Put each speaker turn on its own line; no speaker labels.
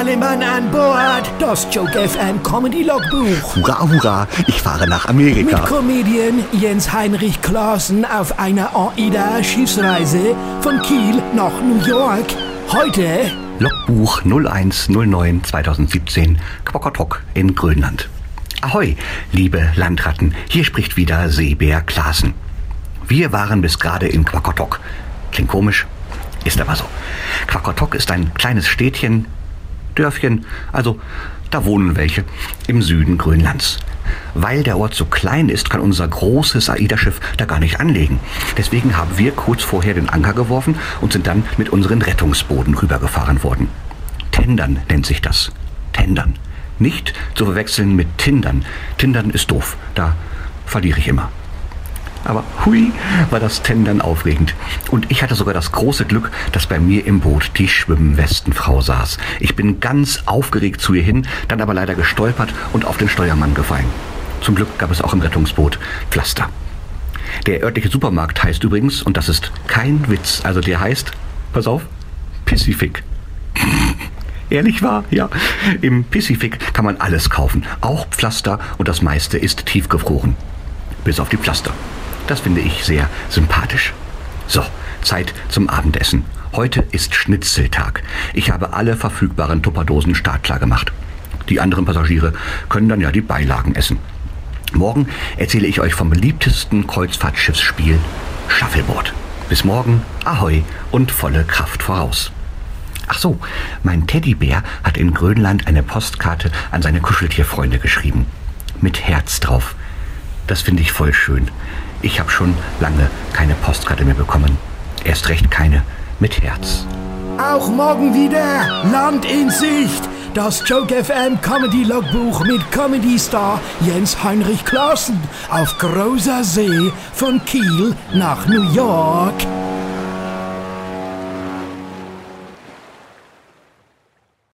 alle Mann an Bord. Das Joke FM Comedy Logbuch.
Hurra, hurra, ich fahre nach Amerika.
Mit Comedian Jens Heinrich Klaassen auf einer AIDA-Schiffsreise von Kiel nach New York. Heute
Logbuch 0109 2017, Quokotok in Grönland. Ahoi, liebe Landratten, hier spricht wieder Seebär Klaassen. Wir waren bis gerade in Quakotok. Klingt komisch, ist aber so. Quakotok ist ein kleines Städtchen, Dörfchen, also da wohnen welche, im Süden Grönlands. Weil der Ort so klein ist, kann unser großes AIDA-Schiff da gar nicht anlegen. Deswegen haben wir kurz vorher den Anker geworfen und sind dann mit unseren Rettungsbooten rübergefahren worden. Tendern nennt sich das. Tendern. Nicht zu verwechseln mit Tindern. Tindern ist doof. Da verliere ich immer. Aber hui, war das Tendern aufregend. Und ich hatte sogar das große Glück, dass bei mir im Boot die Schwimmwestenfrau saß. Ich bin ganz aufgeregt zu ihr hin, dann aber leider gestolpert und auf den Steuermann gefallen. Zum Glück gab es auch im Rettungsboot Pflaster. Der örtliche Supermarkt heißt übrigens, und das ist kein Witz, also der heißt, pass auf, Pacific. Ehrlich wahr? Ja. Im Pacific kann man alles kaufen, auch Pflaster und das meiste ist tiefgefroren. Bis auf die Pflaster. Das finde ich sehr sympathisch. So, Zeit zum Abendessen. Heute ist Schnitzeltag. Ich habe alle verfügbaren Tupperdosen startklar gemacht. Die anderen Passagiere können dann ja die Beilagen essen. Morgen erzähle ich euch vom beliebtesten Kreuzfahrtschiffsspiel Shuffleboard. Bis morgen, ahoi und volle Kraft voraus. Ach so, mein Teddybär hat in Grönland eine Postkarte an seine Kuscheltierfreunde geschrieben. Mit Herz drauf. Das finde ich voll schön. Ich habe schon lange keine Postkarte mehr bekommen. Erst recht keine mit Herz.
Auch morgen wieder Land in Sicht. Das Joke FM Comedy Logbuch mit Comedy Star Jens Heinrich Klaassen auf großer See von Kiel nach New York.